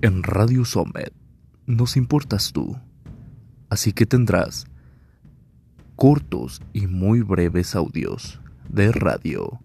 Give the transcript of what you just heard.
En Radio Summit nos importas tú, así que tendrás cortos y muy breves audios de radio.